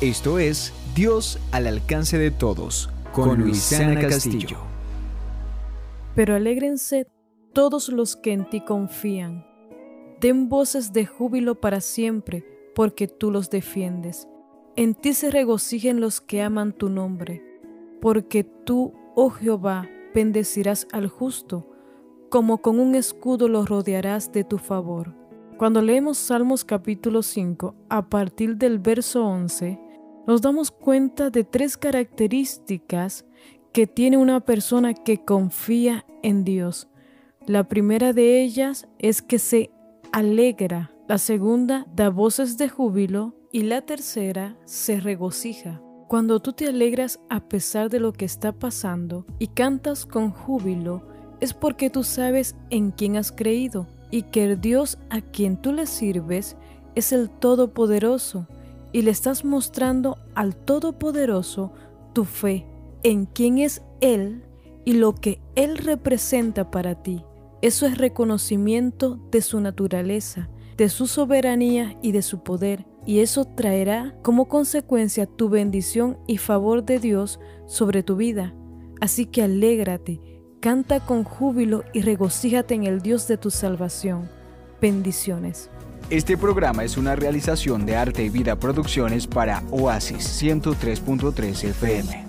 Esto es Dios al alcance de todos con Luisana Castillo. Pero alégrense todos los que en ti confían. Den voces de júbilo para siempre, porque tú los defiendes. En ti se regocijen los que aman tu nombre, porque tú, oh Jehová, bendecirás al justo, como con un escudo lo rodearás de tu favor. Cuando leemos Salmos capítulo 5, a partir del verso 11, nos damos cuenta de tres características que tiene una persona que confía en Dios. La primera de ellas es que se alegra, la segunda da voces de júbilo y la tercera se regocija. Cuando tú te alegras a pesar de lo que está pasando y cantas con júbilo, es porque tú sabes en quién has creído y que el Dios a quien tú le sirves es el Todopoderoso y le estás mostrando al Todopoderoso tu fe en quién es Él y lo que Él representa para ti. Eso es reconocimiento de su naturaleza, de su soberanía y de su poder, y eso traerá como consecuencia tu bendición y favor de Dios sobre tu vida. Así que alégrate, canta con júbilo y regocíjate en el Dios de tu salvación. Bendiciones. Este programa es una realización de Arte y Vida Producciones para Oasis 103.3 FM.